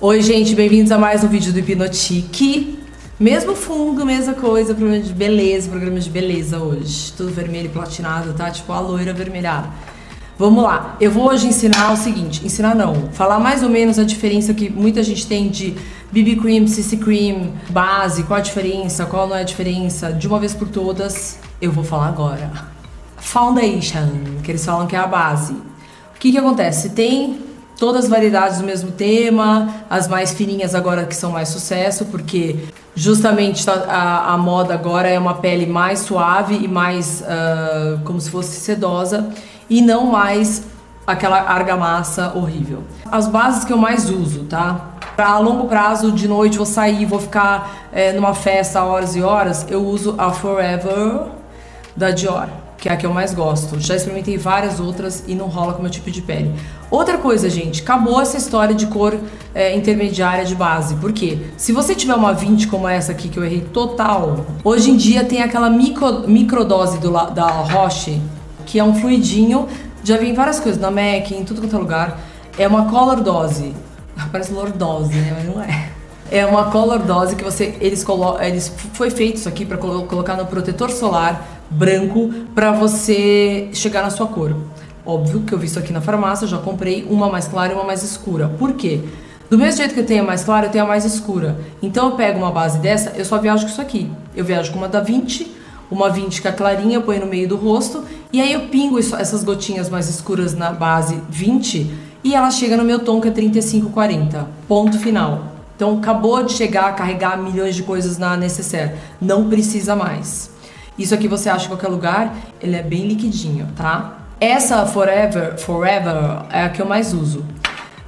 Oi, gente, bem-vindos a mais um vídeo do Hipnotique. Mesmo fundo, mesma coisa, programa de beleza, programa de beleza hoje. Tudo vermelho e platinado, tá? Tipo a loira avermelhada. Vamos lá, eu vou hoje ensinar o seguinte, ensinar não, falar mais ou menos a diferença que muita gente tem de BB Cream, CC Cream, base, qual a diferença, qual não é a diferença, de uma vez por todas, eu vou falar agora. Foundation, que eles falam que é a base. O que que acontece? Tem todas as variedades do mesmo tema, as mais fininhas agora que são mais sucesso, porque justamente tá, a, a moda agora é uma pele mais suave e mais uh, como se fosse sedosa e não mais aquela argamassa horrível. As bases que eu mais uso, tá? Pra longo prazo, de noite vou sair, vou ficar é, numa festa horas e horas, eu uso a Forever da Dior que é a que eu mais gosto. Já experimentei várias outras e não rola com o meu tipo de pele. Outra coisa, gente, acabou essa história de cor é, intermediária de base. Por quê? Se você tiver uma 20 como essa aqui, que eu errei total, hoje em dia tem aquela micro, microdose do, da Roche, que é um fluidinho, já vi em várias coisas, na MAC, em tudo quanto é lugar. É uma color dose. Parece lordose, né? Mas não é. É uma color dose que você eles colocam, eles foi feito isso aqui para colocar no protetor solar branco para você chegar na sua cor. Óbvio que eu vi isso aqui na farmácia, já comprei uma mais clara e uma mais escura. Por quê? Do mesmo jeito que eu tenho a mais clara, eu tenho a mais escura. Então eu pego uma base dessa, eu só viajo com isso aqui. Eu viajo com uma da 20, uma 20 que é clarinha, eu ponho no meio do rosto, e aí eu pingo isso, essas gotinhas mais escuras na base 20 e ela chega no meu tom que é 3540. Ponto final. Então acabou de chegar a carregar milhões de coisas na necessaire. Não precisa mais. Isso aqui você acha em qualquer lugar, ele é bem liquidinho, tá? Essa Forever, Forever é a que eu mais uso.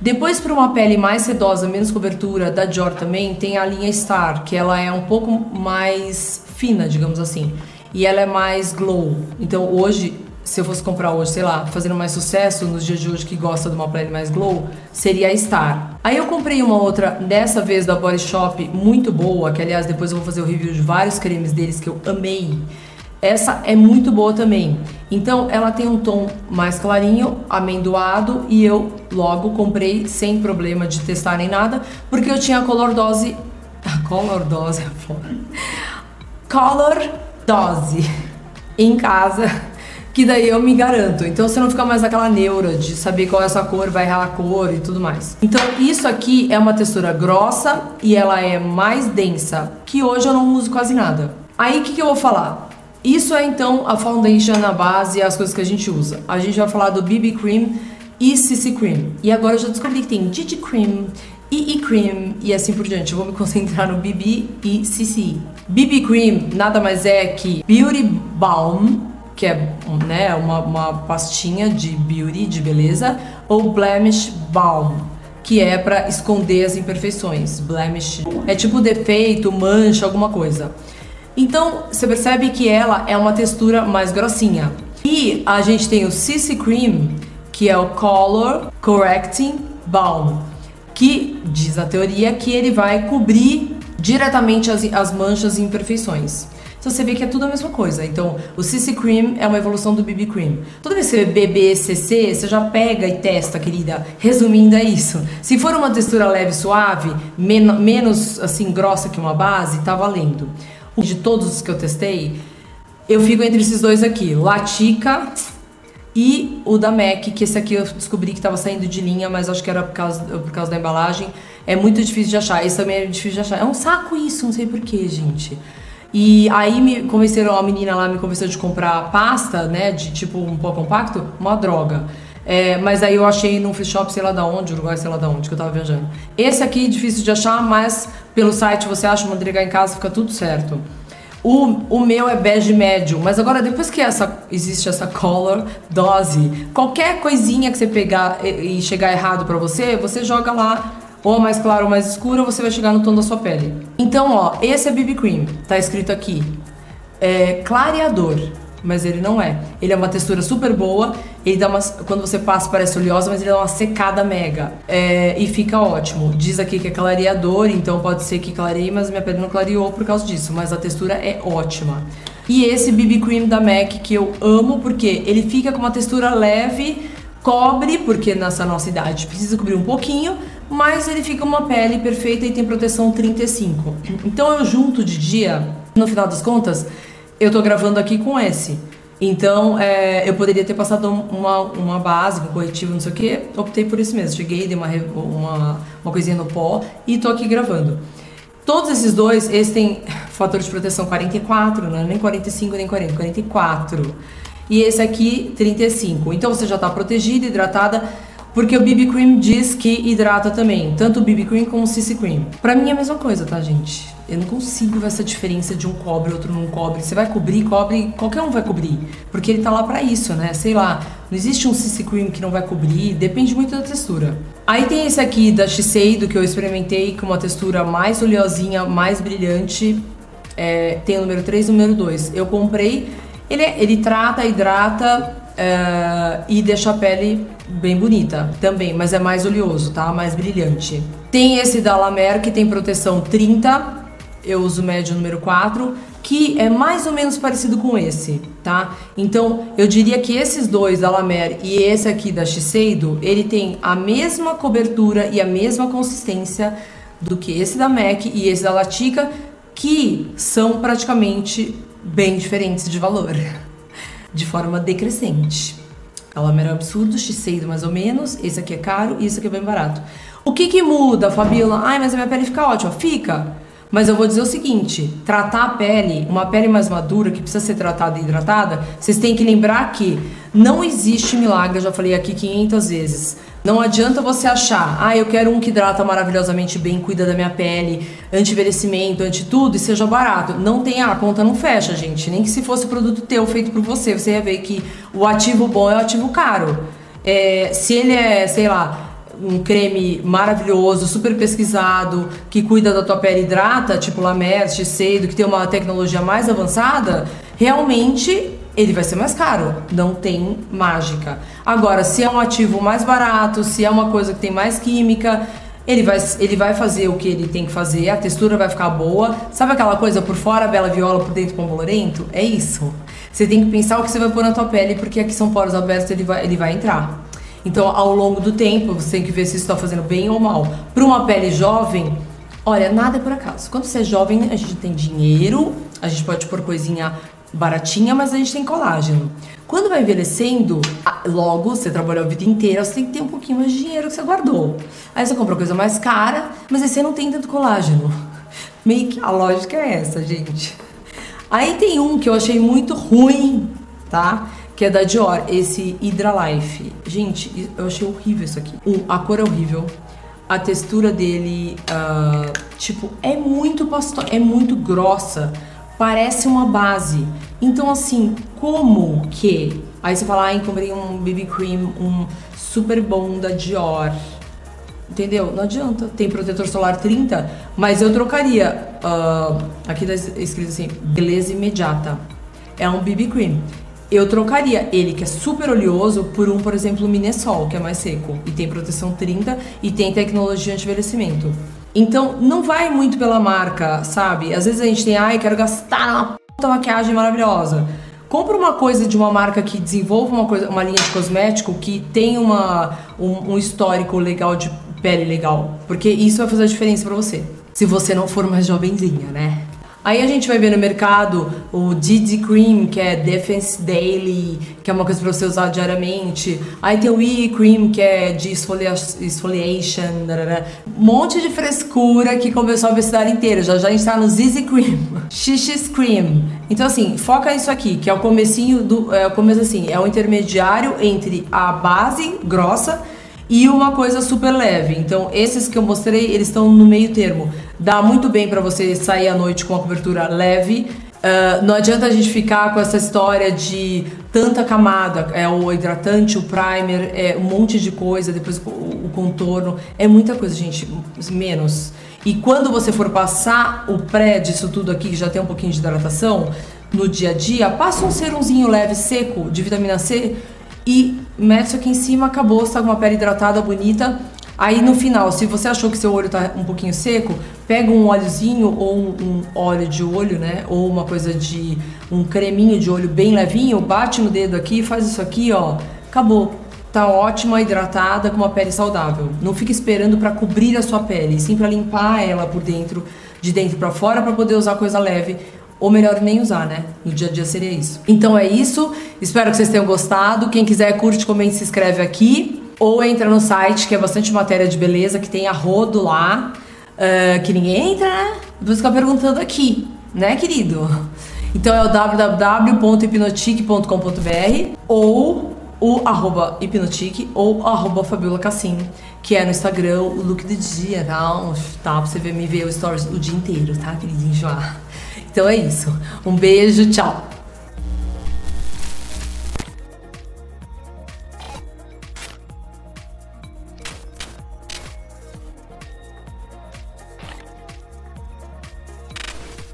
Depois, para uma pele mais sedosa, menos cobertura, da Dior também, tem a linha Star, que ela é um pouco mais fina, digamos assim. E ela é mais glow. Então, hoje, se eu fosse comprar hoje, sei lá, fazendo mais sucesso nos dias de hoje que gosta de uma pele mais glow, seria a Star. Aí eu comprei uma outra, dessa vez da Body Shop, muito boa, que aliás depois eu vou fazer o review de vários cremes deles que eu amei. Essa é muito boa também. Então ela tem um tom mais clarinho, amendoado, e eu logo comprei sem problema de testar nem nada, porque eu tinha a color dose. A color dose é. Color dose em casa que daí eu me garanto. Então você não fica mais aquela neura de saber qual é essa cor, vai errar a cor e tudo mais. Então isso aqui é uma textura grossa e ela é mais densa, que hoje eu não uso quase nada. Aí o que, que eu vou falar? Isso é então a foundation na base e as coisas que a gente usa. A gente vai falar do BB Cream e CC Cream. E agora eu já descobri que tem GG Cream, EE Cream e assim por diante. Eu vou me concentrar no BB e CC. BB Cream nada mais é que Beauty Balm que é né, uma, uma pastinha de beauty, de beleza, ou Blemish Balm, que é para esconder as imperfeições. Blemish é tipo defeito, mancha, alguma coisa. Então você percebe que ela é uma textura mais grossinha. E a gente tem o CC Cream, que é o Color Correcting Balm, que diz a teoria que ele vai cobrir diretamente as, as manchas e imperfeições. Então você vê que é tudo a mesma coisa. Então, o CC Cream é uma evolução do BB Cream. Toda vez que você BB, CC, você já pega e testa, querida. Resumindo, é isso. Se for uma textura leve, suave, men menos assim grossa que uma base, tá valendo. De todos os que eu testei, eu fico entre esses dois aqui. Latica e o da MAC, que esse aqui eu descobri que estava saindo de linha, mas acho que era por causa, por causa da embalagem. É muito difícil de achar. Esse também é difícil de achar. É um saco isso, não sei porquê, gente. E aí me convenceram, a menina lá me convenceu de comprar pasta, né, de tipo um pó compacto, uma droga. É, mas aí eu achei num free shop, sei lá da onde, Uruguai, sei lá da onde, que eu tava viajando. Esse aqui é difícil de achar, mas pelo site você acha, entregar em casa, fica tudo certo. O, o meu é bege médio, mas agora depois que essa, existe essa color dose, qualquer coisinha que você pegar e, e chegar errado para você, você joga lá ou mais claro ou mais escuro, você vai chegar no tom da sua pele. Então, ó, esse é BB Cream, tá escrito aqui. É clareador, mas ele não é. Ele é uma textura super boa, ele dá uma, quando você passa parece oleosa, mas ele dá uma secada mega. É, e fica ótimo. Diz aqui que é clareador, então pode ser que clareie, mas minha pele não clareou por causa disso, mas a textura é ótima. E esse BB Cream da MAC que eu amo porque ele fica com uma textura leve, cobre, porque nessa nossa idade precisa cobrir um pouquinho, mais ele fica uma pele perfeita e tem proteção 35. Então eu junto de dia, no final das contas, eu tô gravando aqui com esse. Então, é, eu poderia ter passado uma, uma base, um corretivo, não sei o que, optei por isso mesmo. Cheguei, dei uma, uma, uma coisinha no pó e tô aqui gravando. Todos esses dois, esse tem fator de proteção 44, não é nem 45 nem 40, 44. E esse aqui, 35. Então você já está protegida, hidratada, porque o BB Cream diz que hidrata também, tanto o BB Cream como o CC Cream. Pra mim é a mesma coisa, tá, gente? Eu não consigo ver essa diferença de um cobre, outro não cobre. Você vai cobrir, cobre, qualquer um vai cobrir, porque ele tá lá para isso, né? Sei lá, não existe um CC Cream que não vai cobrir, depende muito da textura. Aí tem esse aqui da Shiseido que eu experimentei com uma textura mais oleosinha, mais brilhante. É, tem o número 3 e o número 2. Eu comprei, ele, é, ele trata, hidrata é, e deixa a pele bem bonita também, mas é mais oleoso, tá? Mais brilhante. Tem esse da La Mer que tem proteção 30, eu uso médio número 4, que é mais ou menos parecido com esse, tá? Então, eu diria que esses dois da La Mer e esse aqui da Shiseido, ele tem a mesma cobertura e a mesma consistência do que esse da MAC e esse da Latica, que são praticamente bem diferentes de valor, de forma decrescente. A Lamer é um absurdo, Shiseido mais ou menos, esse aqui é caro e esse aqui é bem barato. O que que muda, Fabiola? Ai, mas a minha pele fica ótima. Fica. Mas eu vou dizer o seguinte: tratar a pele, uma pele mais madura que precisa ser tratada e hidratada, vocês têm que lembrar que não existe milagre, eu já falei aqui 500 vezes. Não adianta você achar, ah, eu quero um que hidrata maravilhosamente bem, cuida da minha pele, anti-envelhecimento, anti-tudo e seja barato. Não tem, a conta não fecha, gente. Nem que se fosse produto teu feito por você, você ia ver que o ativo bom é o ativo caro. É, se ele é, sei lá, um creme maravilhoso, super pesquisado, que cuida da tua pele hidrata, tipo La Mer, Shiseido, que tem uma tecnologia mais avançada, realmente ele vai ser mais caro. Não tem mágica. Agora, se é um ativo mais barato, se é uma coisa que tem mais química, ele vai, ele vai fazer o que ele tem que fazer, a textura vai ficar boa. Sabe aquela coisa por fora, bela viola, por dentro, pombo lorento? É isso. Você tem que pensar o que você vai pôr na tua pele, porque aqui são poros abertos, ele vai, ele vai entrar. Então, ao longo do tempo, você tem que ver se está fazendo bem ou mal. Para uma pele jovem, olha, nada é por acaso. Quando você é jovem, a gente tem dinheiro, a gente pode pôr coisinha baratinha, mas a gente tem colágeno. Quando vai envelhecendo, logo você trabalhou a vida inteira, você tem que ter um pouquinho mais de dinheiro que você guardou. Aí você compra coisa mais cara, mas aí você não tem tanto colágeno. Meio que a lógica é essa, gente. Aí tem um que eu achei muito ruim, tá? Que é da Dior, esse Hydra Life. Gente, eu achei horrível isso aqui. Um, a cor é horrível. A textura dele, uh, tipo, é muito pasto é muito grossa. Parece uma base. Então, assim, como que... Aí você fala, ah, comprei um BB Cream, um super bom da Dior. Entendeu? Não adianta. Tem protetor solar 30, mas eu trocaria. Uh, aqui tá escrito assim: beleza imediata. É um BB Cream eu trocaria ele, que é super oleoso, por um, por exemplo, Minesol, que é mais seco e tem proteção 30 e tem tecnologia anti-envelhecimento. Então, não vai muito pela marca, sabe? Às vezes a gente tem, ai, quero gastar uma puta maquiagem maravilhosa. Compra uma coisa de uma marca que desenvolva uma, coisa, uma linha de cosmético que tem uma, um, um histórico legal de pele legal. Porque isso vai fazer a diferença para você. Se você não for mais jovenzinha, né? Aí a gente vai ver no mercado o DD Cream, que é Defense Daily, que é uma coisa para você usar diariamente. Aí tem o E Cream, que é de exfoliation, um monte de frescura que começou a cidade inteira. Já já a gente tá no ZZ Cream, XX Cream. Então assim, foca nisso aqui, que é o comecinho do, é o começo assim, é o intermediário entre a base grossa e uma coisa super leve. Então, esses que eu mostrei, eles estão no meio termo. Dá muito bem para você sair à noite com uma cobertura leve. Uh, não adianta a gente ficar com essa história de tanta camada, é o hidratante, o primer, é um monte de coisa, depois o, o contorno, é muita coisa, gente, menos. E quando você for passar o pré disso tudo aqui, que já tem um pouquinho de hidratação, no dia a dia, passa um serumzinho leve, seco, de vitamina C, e mete aqui em cima, acabou, você tá com uma pele hidratada, bonita. Aí no final, se você achou que seu olho tá um pouquinho seco, pega um óleozinho ou um, um, óleo de olho, né? Ou uma coisa de um creminho de olho bem levinho, bate no dedo aqui, faz isso aqui, ó. Acabou. tá ótima, hidratada, com uma pele saudável. Não fica esperando para cobrir a sua pele, sim para limpar ela por dentro, de dentro para fora, para poder usar coisa leve. Ou melhor, nem usar, né? No dia a dia seria isso. Então é isso. Espero que vocês tenham gostado. Quem quiser, curte, comente, se inscreve aqui. Ou entra no site, que é bastante matéria de beleza, que tem a rodo lá. Uh, que ninguém entra, né? Depois ficar perguntando aqui, né, querido? Então é o www.hipnotique.com.br ou o arroba hipnotique ou arroba Fabiola Cassino, que é no Instagram o look do dia, tá? Tá, pra você ver, me ver o stories o dia inteiro, tá, queridinho? Então é isso. Um beijo, tchau!